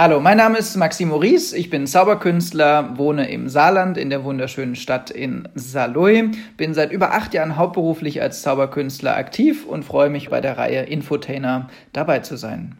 Hallo, mein Name ist Maxim Maurice, ich bin Zauberkünstler, wohne im Saarland in der wunderschönen Stadt in Saarlouis, bin seit über acht Jahren hauptberuflich als Zauberkünstler aktiv und freue mich bei der Reihe Infotainer dabei zu sein.